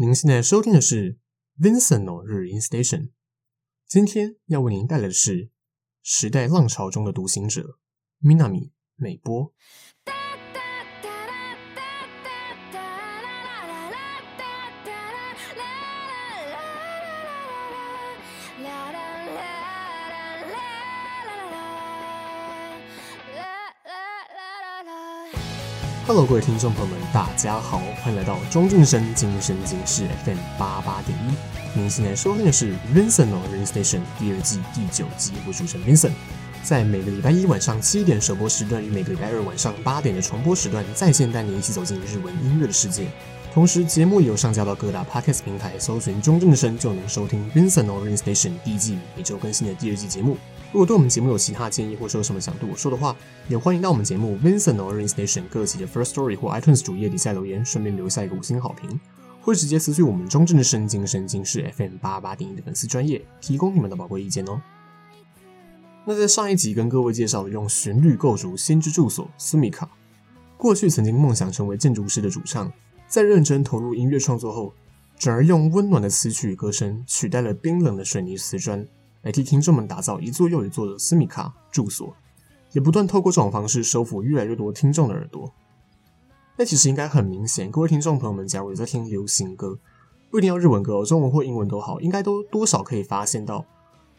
您现在收听的是 Vincent の日音 Station。今天要为您带来的是时代浪潮中的独行者 Minami 美波。Hello，各位听众朋友们，大家好，欢迎来到庄敬声今声今事 FM 八八点一。您现在收听的是 Vincent の日音 Station 第二季第九集，我主持人 Vincent，在每个礼拜一晚上七点首播时段与每个礼拜二晚上八点的重播时段，在线带您一起走进日文音乐的世界。同时，节目也有上架到各大 Podcast 平台，搜寻庄敬声就能收听 Vincent の日音 Station 第一季每周更新的第二季节目。如果对我们节目有其他建议，或者有什么想对我说的话，也欢迎到我们节目 Vincent の日音 Station 各期的 First Story 或 iTunes 主页底下留言，顺便留下一个五星好评，或直接私讯我们庄敬声今声今事 FM 八八点一的粉丝专业，提供你们的宝贵意见哦。那在上一集跟各位介绍了用旋律构筑先知住所斯米卡过去曾经梦想成为建筑师的主唱，在认真投入音乐创作后，转而用温暖的词曲歌声取代了冰冷的水泥瓷砖。来替听众们打造一座又一座的 Sumika 住所，也不断透过这种方式收服越来越多听众的耳朵。那其实应该很明显，各位听众朋友们，假如有在听流行歌，不一定要日文歌，中文或英文都好，应该都多少可以发现到，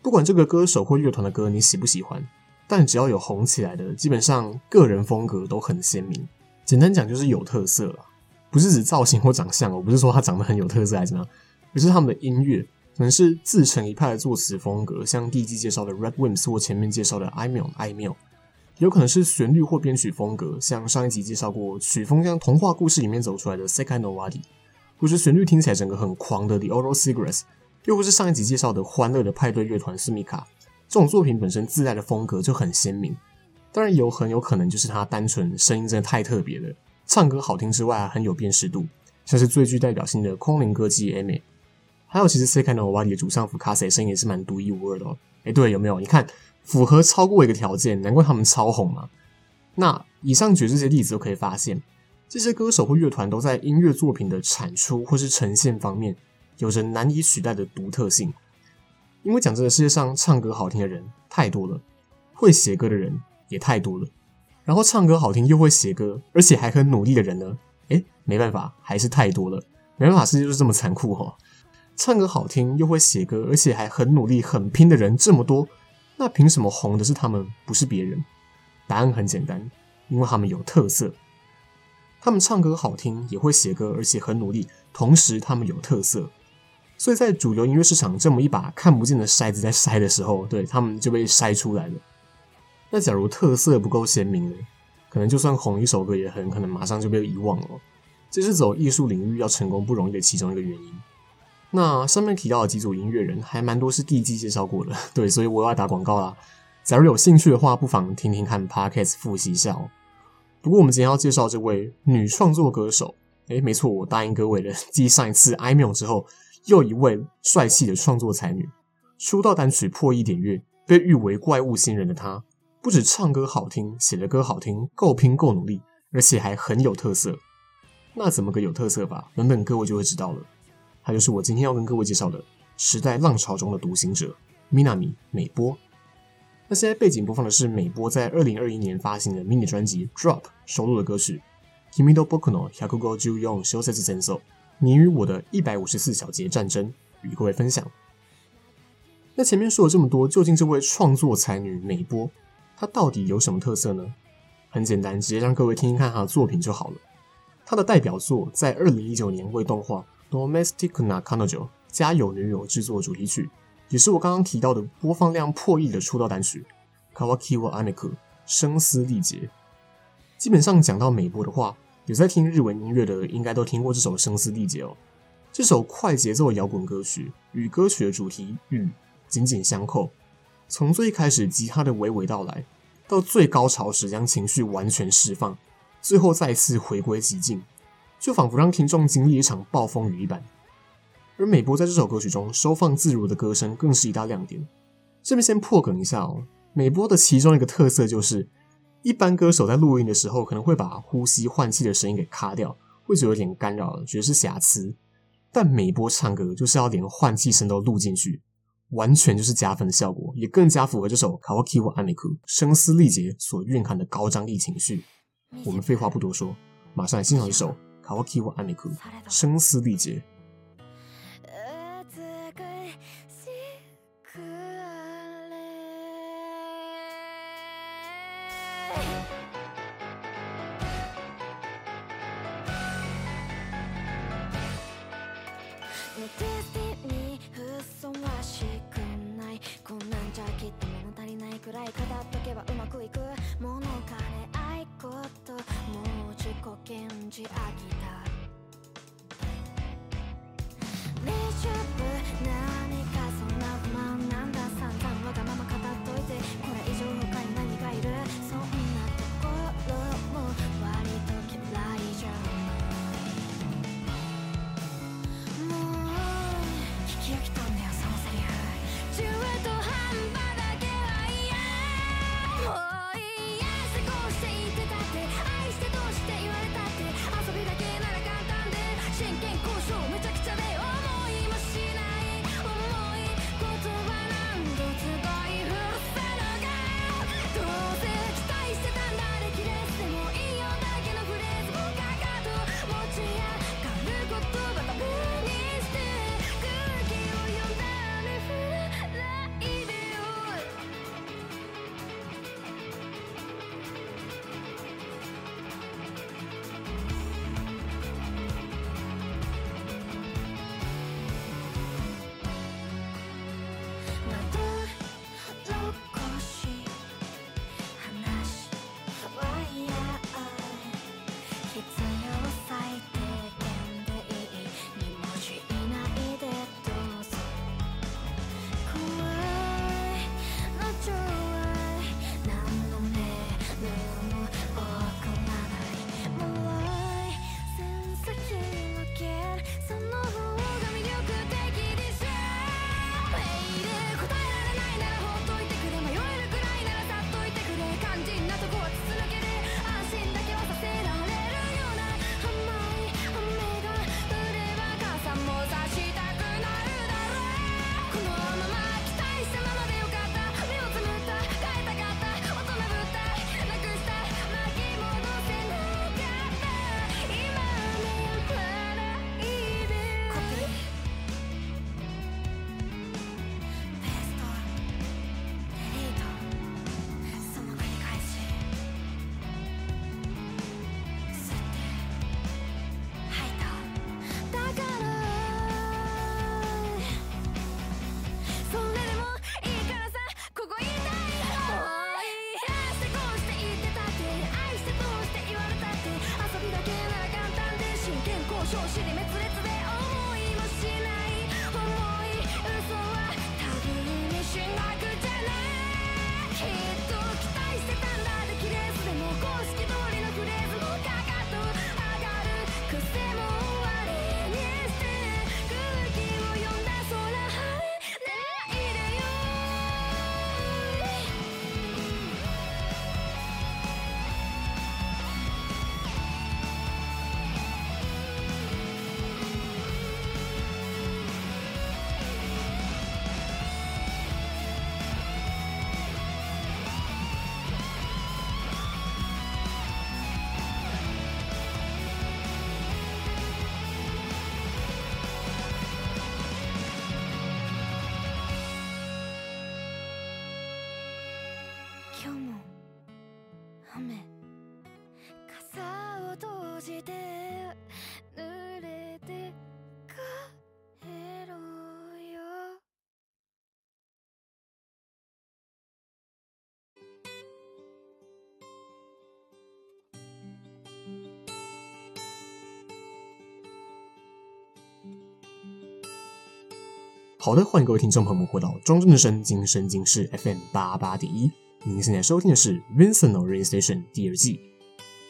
不管这个歌手或乐团的歌你喜不喜欢，但只要有红起来的，基本上个人风格都很鲜明。简单讲就是有特色了，不是指造型或长相，我不是说他长得很有特色还是怎么样，而是他们的音乐。可能是自成一派的作词风格，像第一季介绍的 Red Wimps 或前面介绍的 Aimyon Aimyon，有可能是旋律或编曲风格，像上一集介绍过曲风像童话故事里面走出来的 s e k a i n o w a d i 或是旋律听起来整个很狂的 The Oral Cigarettes，又或是上一集介绍的欢乐的派对乐团 Sumika，这种作品本身自带的风格就很鲜明。当然有很有可能就是他单纯声音真的太特别了，唱歌好听之外很有辨识度，像是最具代表性的空灵歌姬 Aimer。还有，其实 Sekai no Owari 的主唱 Fukase 声音也是蛮独一无二的哦。哎，对，有没有？你看，符合超过一个条件，难怪他们超红嘛。那以上举这些例子都可以发现，这些歌手或乐团都在音乐作品的产出或是呈现方面，有着难以取代的独特性。因为讲真的，世界上唱歌好听的人太多了，会写歌的人也太多了。然后唱歌好听又会写歌，而且还很努力的人呢？哎，没办法，还是太多了。没办法，世界就是这么残酷哦。唱歌好听又会写歌，而且还很努力、很拼的人这么多，那凭什么红的是他们，不是别人？答案很简单，因为他们有特色。他们唱歌好听，也会写歌，而且很努力，同时他们有特色，所以在主流音乐市场这么一把看不见的筛子在筛的时候，对，他们就被筛出来了。那假如特色不够鲜明呢？可能就算红一首歌，也很可能马上就被遗忘了。这是走艺术领域要成功不容易的其中一个原因。那上面提到的几组音乐人还蛮多是第一季介绍过的，对，所以我要打广告啦。假如有兴趣的话，不妨听听看 Podcast 复习一下哦。不过我们今天要介绍这位女创作歌手，诶，没错，我答应各位的，继上一次 i m o 之后，又一位帅气的创作才女，出道单曲破亿点阅，被誉为怪物新人的她，不止唱歌好听，写的歌好听，够拼够努力，而且还很有特色。那怎么个有特色法？等等各位就会知道了。他就是我今天要跟各位介绍的时代浪潮中的独行者 Minami 美波。那现在背景播放的是美波在二零二一年发行的迷你专辑《Drop》收录的歌曲《Kimi to Boku no Hyakugo Ju Yon Shousetsu Zenso》，你与我的一百五十四小节战争，与各位分享。那前面说了这么多，究竟这位创作才女美波，她到底有什么特色呢？很简单，直接让各位听听看她的作品就好了。她的代表作在二零一九年为动画。Domestic na Kanojo 家有女友制作主题曲，也是我刚刚提到的播放量破亿的出道单曲。Kawaki wa Aneku 声嘶力竭。基本上讲到美波的话，有在听日文音乐的应该都听过这首声嘶力竭哦。这首快节奏摇滚歌曲与歌曲的主题“雨”紧紧相扣，从最开始吉他的娓娓道来，到最高潮时将情绪完全释放，最后再次回归寂静。就仿佛让听众经历一场暴风雨一般，而美波在这首歌曲中收放自如的歌声更是一大亮点。这边先破梗一下哦，美波的其中一个特色就是，一般歌手在录音的时候可能会把呼吸换气的声音给卡掉，会觉得有点干扰，觉得是瑕疵。但美波唱歌就是要连换气声都录进去，完全就是加分的效果，也更加符合这首《Kawaki wa Ameku》声嘶力竭所蕴含的高张力情绪。我们废话不多说，马上来欣赏一首《カキワアミク、声嘶力竭。く好的，欢迎各位听众朋友们回到庄正声今声今事 FM 八八点一。您现在收听的是《Vincent Rain Station》第二季。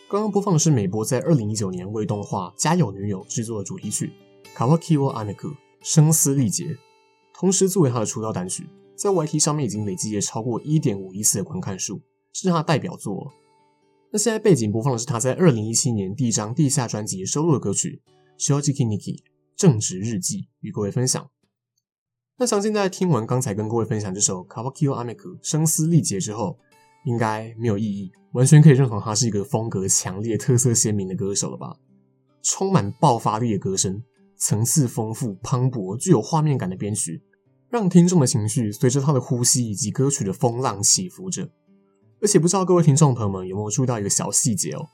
刚刚播放的是美波在二零一九年为动画《家有女友》制作的主题曲《Kawaki wo Aneku》声嘶力竭。同时，作为他的出道单曲，在 YT 上面已经累积了超过一点五亿次的观看数，是他的代表作。那现在背景播放的是他在二零一七年第一张地下专辑收录的歌曲《Shoujiki Nikki》。正直日记与各位分享。那相信在听完刚才跟各位分享这首 Kawakio Ameku 声嘶力竭之后，应该没有异议，完全可以认同他是一个风格强烈、特色鲜明的歌手了吧？充满爆发力的歌声，层次丰富、磅礴、具有画面感的编曲，让听众的情绪随着他的呼吸以及歌曲的风浪起伏着。而且不知道各位听众朋友们有没有注意到一个小细节哦？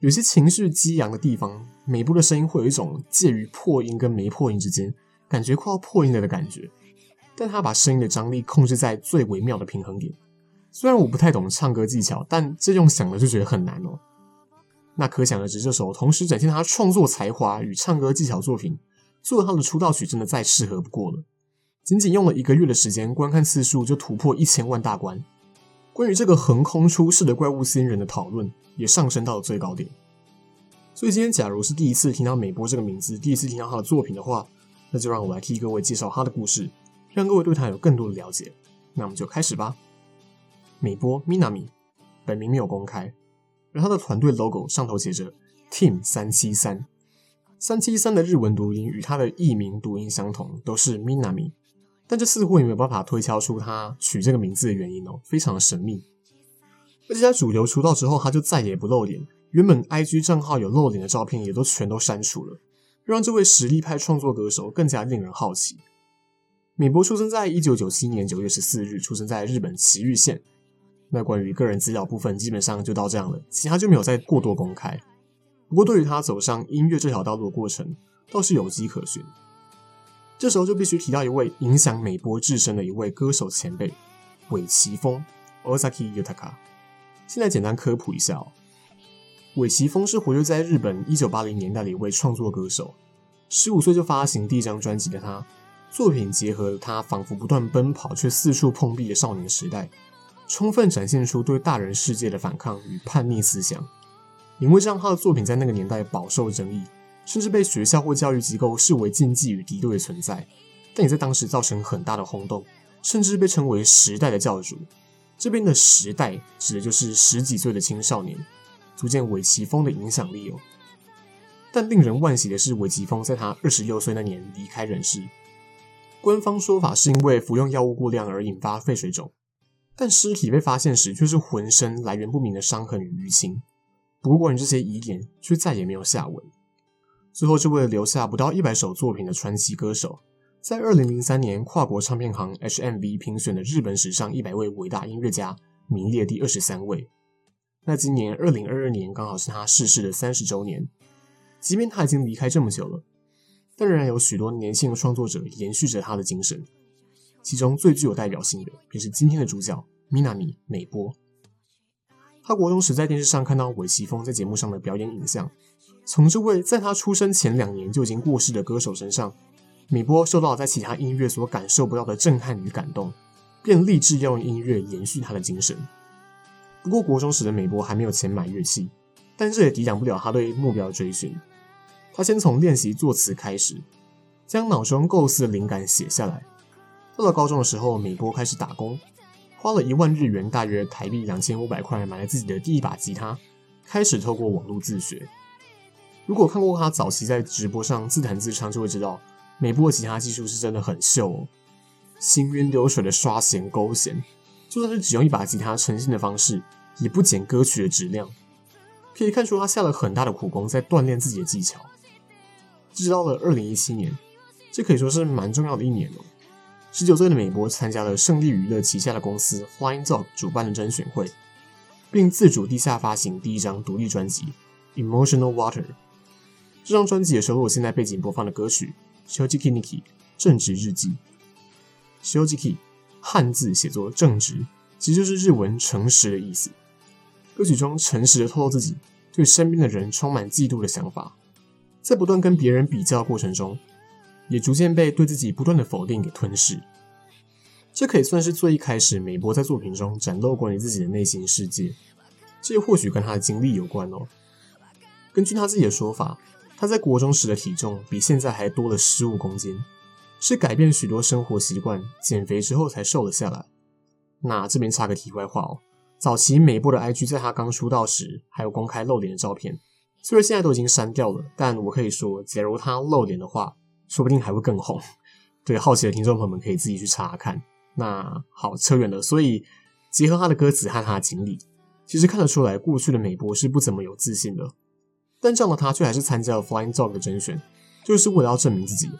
有些情绪激昂的地方，美波的声音会有一种介于破音跟没破音之间，感觉快要破音了的感觉。但他把声音的张力控制在最微妙的平衡点。虽然我不太懂唱歌技巧，但这用想了就觉得很难哦。那可想而知，这首同时展现他创作才华与唱歌技巧作品，作为他的出道曲，真的再适合不过了。仅仅用了一个月的时间，观看次数就突破一千万大关。关于这个横空出世的怪物新人的讨论，也上升到了最高点。所以今天，假如是第一次听到美波这个名字，第一次听到他的作品的话，那就让我来替各位介绍他的故事，让各位对他有更多的了解。那我们就开始吧。美波 Minami，本名没有公开。而他的团队 logo 上头写着 Team 三七三，三七三的日文读音与他的艺名读音相同，都是 Minami，但这似乎也没有办法推敲出他取这个名字的原因哦，非常的神秘。而且在主流出道之后，他就再也不露脸，原本 IG 账号有露脸的照片也都全都删除了，让这位实力派创作歌手更加令人好奇。美波出生在一九九七年九月十四日，出生在日本埼玉县。那关于个人资料部分，基本上就到这样了，其他就没有再过多公开。不过，对于他走上音乐这条道路的过程，倒是有迹可循。这时候就必须提到一位影响美波至深的一位歌手前辈——尾崎丰 （Ozaki Yutaka）。现在简单科普一下哦，尾崎丰是活跃在日本一九八零年代的一位创作歌手。十五岁就发行第一张专辑的他，作品结合了他仿佛不断奔跑却四处碰壁的少年时代。充分展现出对大人世界的反抗与叛逆思想，因为这样他的作品在那个年代饱受争议，甚至被学校或教育机构视为禁忌与敌对的存在，但也在当时造成很大的轰动，甚至被称为时代的教主。这边的时代指的就是十几岁的青少年，足见尾崎丰的影响力哦。但令人惋惜的是，尾崎丰在他二十六岁那年离开人世，官方说法是因为服用药物过量而引发肺水肿。但尸体被发现时，却是浑身来源不明的伤痕与淤青。不过，关于这些疑点，却再也没有下文。最后，这位留下不到一百首作品的传奇歌手，在二零零三年跨国唱片行 HMV 评选的日本史上一百位伟大音乐家，名列第二十三位。那今年二零二二年，刚好是他逝世的三十周年。即便他已经离开这么久了，但仍然有许多年轻的创作者延续着他的精神。其中最具有代表性的，便是今天的主角 Minami 美波。他国中时在电视上看到尾崎丰在节目上的表演影像，从这位在他出生前两年就已经过世的歌手身上，美波受到了在其他音乐所感受不到的震撼与感动，便立志要用音乐延续他的精神。不过国中时的美波还没有钱买乐器，但这也抵挡不了他对目标的追寻。他先从练习作词开始，将脑中构思的灵感写下来。到了高中的时候，美波开始打工，花了一万日元（大约台币两千五百块）买了自己的第一把吉他，开始透过网络自学。如果看过他早期在直播上自弹自唱，就会知道美波的吉他技术是真的很秀哦，行云流水的刷弦勾弦，就算是只用一把吉他呈现的方式，也不减歌曲的质量。可以看出他下了很大的苦功在锻炼自己的技巧。直到了二零一七年，这可以说是蛮重要的一年哦。十九岁的美国参加了胜利娱乐旗下的公司 Flying Dog 主办的甄选会，并自主地下发行第一张独立专辑《Emotional Water》。这张专辑也收录了现在背景播放的歌曲《Shojiki Niki》正直日记。Shojiki 汉字写作正直，其实就是日文诚实的意思。歌曲中诚实的透露自己对身边的人充满嫉妒的想法，在不断跟别人比较过程中。也逐渐被对自己不断的否定给吞噬，这可以算是最一开始美波在作品中展露关于自己的内心世界。这或许跟他的经历有关哦。根据他自己的说法，他在国中时的体重比现在还多了十五公斤，是改变许多生活习惯、减肥之后才瘦了下来。那这边插个题外话哦，早期美波的 IG 在他刚出道时还有公开露脸的照片，虽然现在都已经删掉了，但我可以说，假如他露脸的话。说不定还会更红。对，好奇的听众朋友们可以自己去查看。那好，扯远了。所以结合他的歌词和他的经历，其实看得出来，过去的美波是不怎么有自信的。但这样的他却还是参加了 Flying Dog 的甄选，就是为了要证明自己。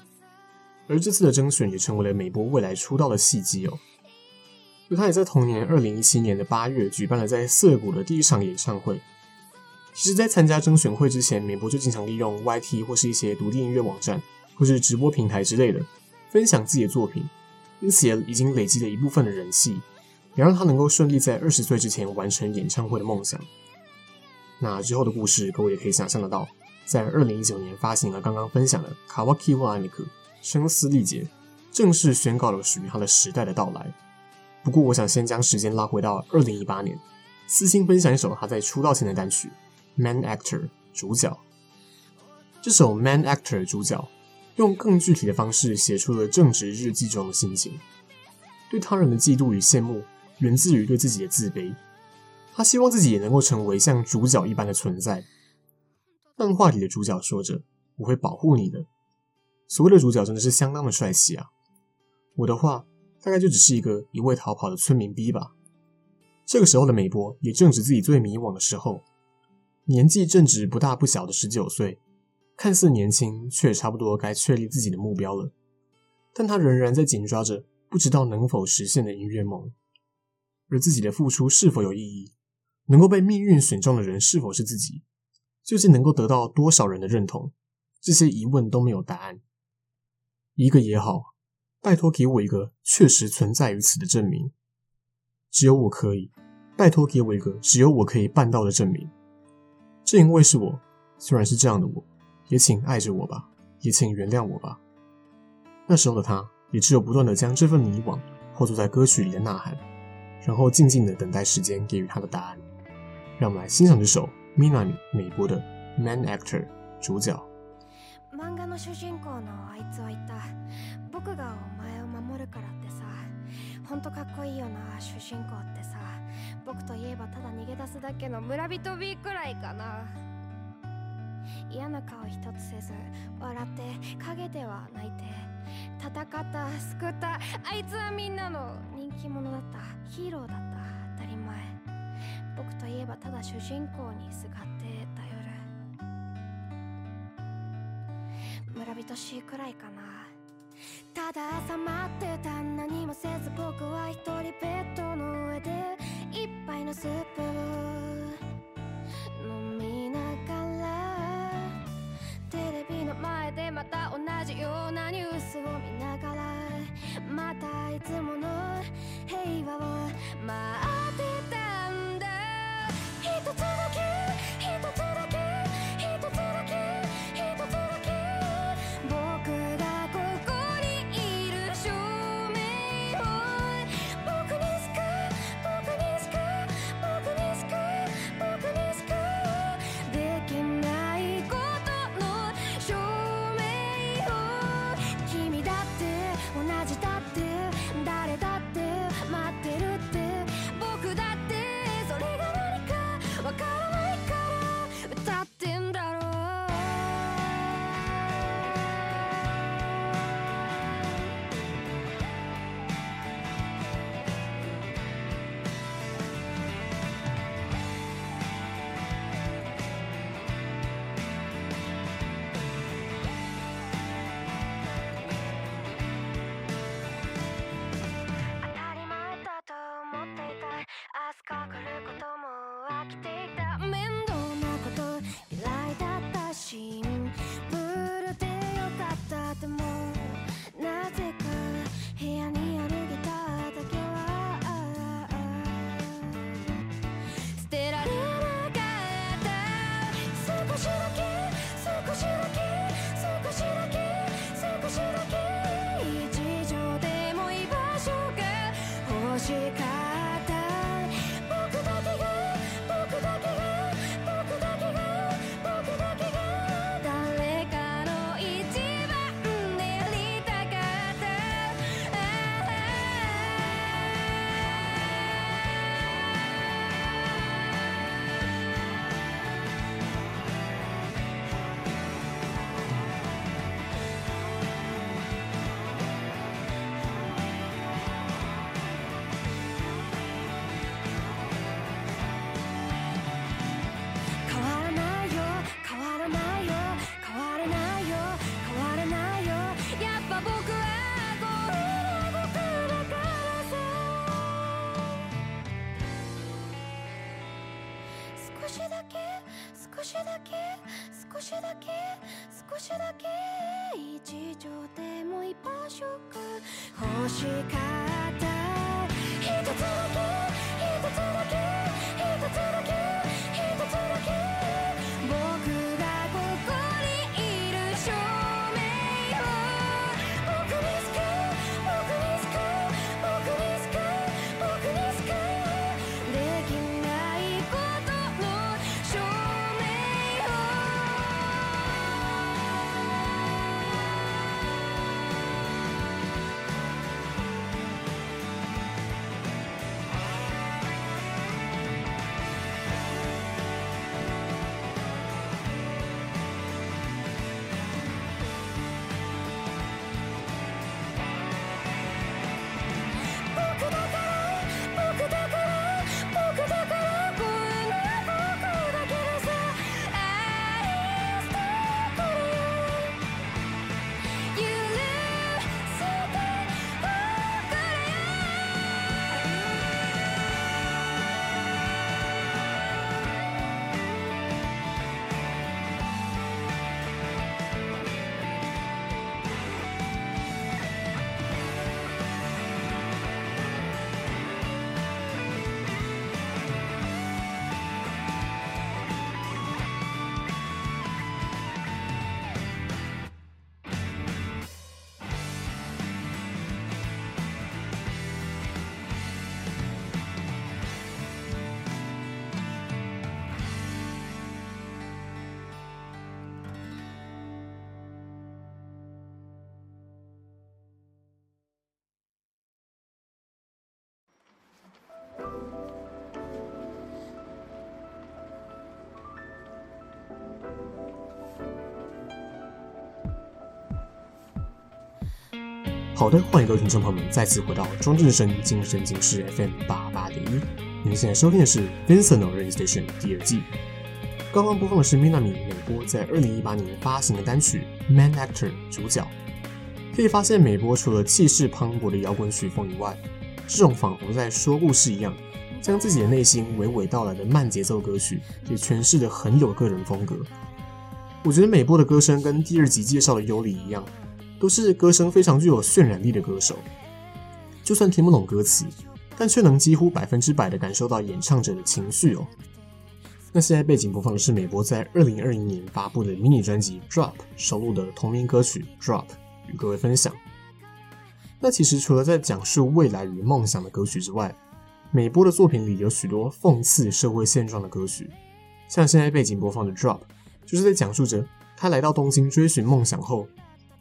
而这次的甄选也成为了美波未来出道的契机哦。就他也在同年二零一七年的八月举办了在涩谷的第一场演唱会。其实，在参加甄选会之前，美波就经常利用 YT 或是一些独立音乐网站或是直播平台之类的。分享自己的作品，因此也已经累积了一部分的人气，也让他能够顺利在二十岁之前完成演唱会的梦想。那之后的故事，各位也可以想象得到，在二零一九年发行了刚刚分享的《Kawaki wa a n i k》声嘶力竭，正式宣告了属于他的时代的到来。不过，我想先将时间拉回到二零一八年，私心分享一首他在出道前的单曲《Man Actor》主角。这首《Man Actor》主角。用更具体的方式写出了正职日记中的心情，对他人的嫉妒与羡慕源自于对自己的自卑。他希望自己也能够成为像主角一般的存在。漫画里的主角说着：“我会保护你的。”所谓的主角真的是相当的帅气啊！我的话大概就只是一个一味逃跑的村民 B 吧。这个时候的美波也正值自己最迷惘的时候，年纪正值不大不小的十九岁。看似年轻，却也差不多该确立自己的目标了。但他仍然在紧抓着不知道能否实现的音乐梦。而自己的付出是否有意义？能够被命运选中的人是否是自己？究竟能够得到多少人的认同？这些疑问都没有答案。一个也好，拜托给我一个确实存在于此的证明。只有我可以，拜托给我一个只有我可以办到的证明。正因为是我，虽然是这样的我。也请爱着我吧，也请原谅我吧。那时候的他，也只有不断的将这份迷惘化作在歌曲里的呐喊，然后静静的等待时间给予他的答案。让我们来欣赏这首 Minami 美波的 Man Actor 主角。漫画の主人公のあいつは言った。仆がお前を守るからってさ。本当かっこいいよな、主人公ってさ。 仆といえばただ逃げ出すだけの村人 B くらいかな。嫌な颜一つせず笑って阴では泣いて戦った救ったあいつはみんなの人気者だったヒーローだった当たり前。仆といえばただ主人公にすがって頼る。村人しいくらいかな。ただ朝待ってた何もせず仆は一人ベッ magic 少しだけ少しだけ少しだけ一度でも一発食欲しかった好的，欢迎各位听众朋友们再次回到庄正声今声今事 FM 八八点一。您现在收听的是《Vincent of Rain Station》第二季。刚刚播放的是 Minami 美波在二零一八年发行的单曲《Man Actor》主角。可以发现，美波除了气势磅礴的摇滚曲风以外，这种仿佛在说故事一样，将自己的内心娓娓道来的慢节奏歌曲，也诠释的很有个人风格。我觉得美波的歌声跟第二集介绍的优里一样。都是歌声非常具有渲染力的歌手，就算听不懂歌词，但却能几乎百分之百的感受到演唱者的情绪哦。那现在背景播放的是美波在二零二零年发布的迷你专辑《Drop》收录的同名歌曲《Drop》，与各位分享。那其实除了在讲述未来与梦想的歌曲之外，美波的作品里有许多讽刺社会现状的歌曲，像现在背景播放的《Drop》，就是在讲述着他来到东京追寻梦想后。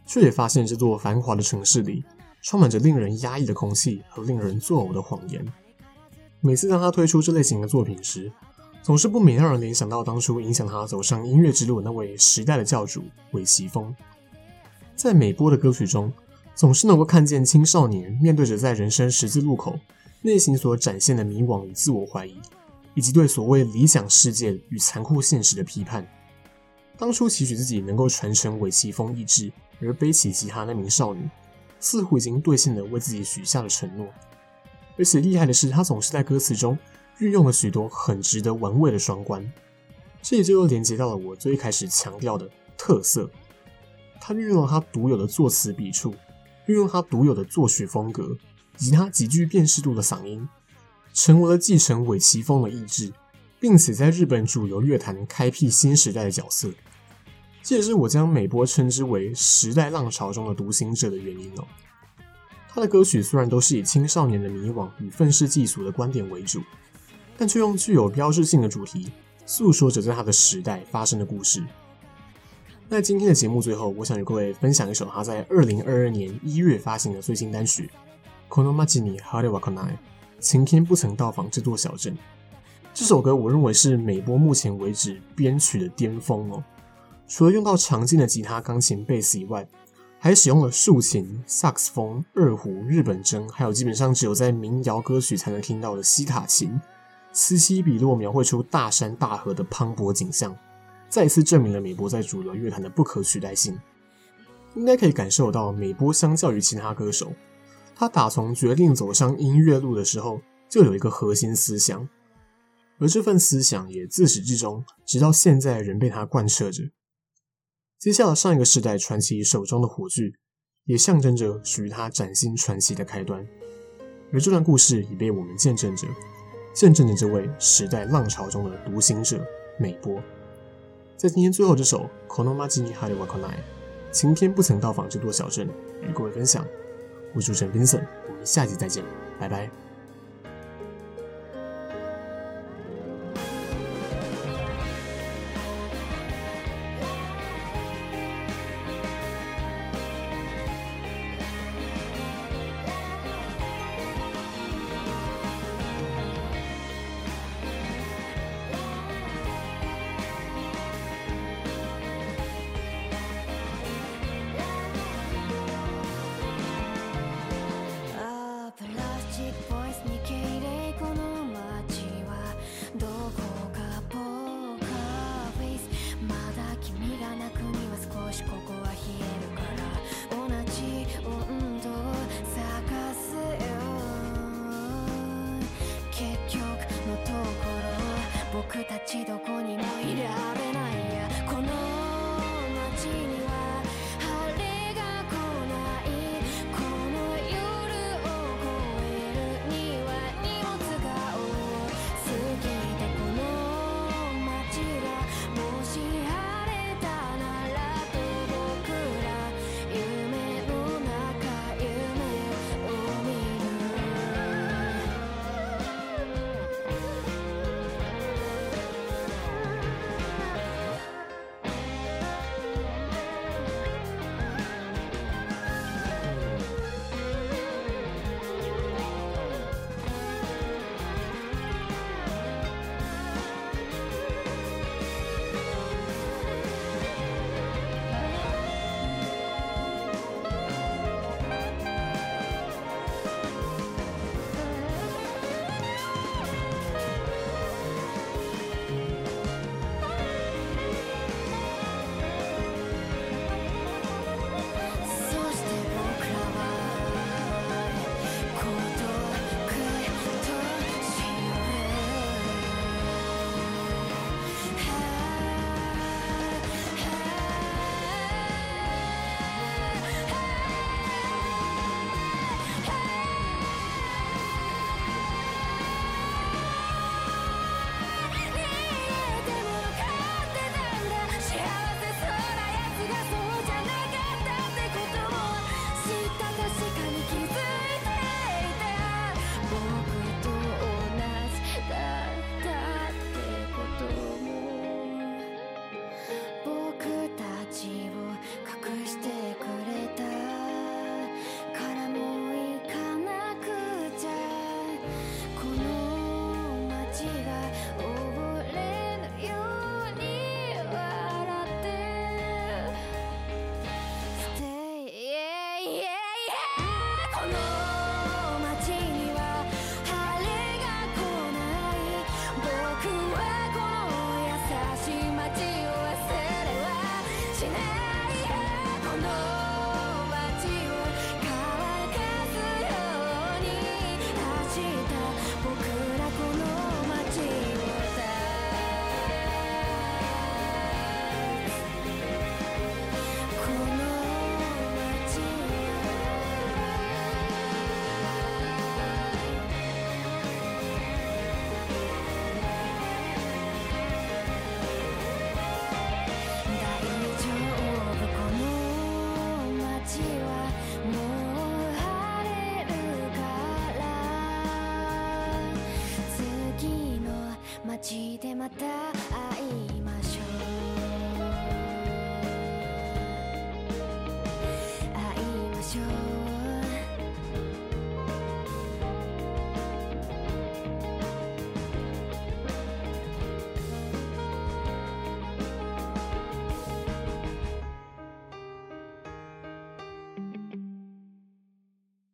却也发现这座繁华的城市里充满着令人压抑的空气和令人作呕的谎言。每次当他推出这类型的作品时，总是不免让人联想到当初影响他走上音乐之路那位时代的教主韦奇峰。在美波的歌曲中，总是能够看见青少年面对着在人生十字路口内心所展现的迷惘与自我怀疑，以及对所谓理想世界与残酷现实的批判。当初期许自己能够传承尾崎丰意志。而背起吉他那名少女，似乎已经兑现了为自己许下的承诺。而且厉害的是，她总是在歌词中运用了许多很值得玩味的双关。这也就又连接到了我最开始强调的特色。她运用了她独有的作词笔触，运用她独有的作曲风格，以及她极具辨识度的嗓音，成为了继承尾崎丰的意志，并且在日本主流乐坛开辟新时代的角色。这也是我将美波称之为时代浪潮中的独行者的原因哦。他的歌曲虽然都是以青少年的迷惘与愤世嫉俗的观点为主，但却用具有标志性的主题诉说着在他的时代发生的故事。在今天的节目最后，我想与各位分享一首他在二零二二年一月发行的最新单曲《この街に春は来ない》，晴天不曾到访这座小镇。 这首歌我认为是美波目前为止编曲的巅峰哦。除了用到常见的吉他、钢琴、贝斯以外，还使用了竖琴、萨克斯风、二胡、日本筝，还有基本上只有在民谣歌曲才能听到的西塔琴，此起彼落描绘出大山大河的磅礴景象，再次证明了美波在主流乐坛的不可取代性。应该可以感受到，美波相较于其他歌手，他打从决定走上音乐路的时候，就有一个核心思想。而这份思想也自始至终，直到现在仍被他贯彻着。接下了上一个时代传奇手中的火炬，也象征着属于他崭新传奇的开端。而这段故事已被我们见证着，见证着这位时代浪潮中的独行者美波。在今天最后这首《この街に春は来ない》，晴天不曾到访这座小镇，与各位分享。我是主持人 Vincent，我们下集再见，拜拜。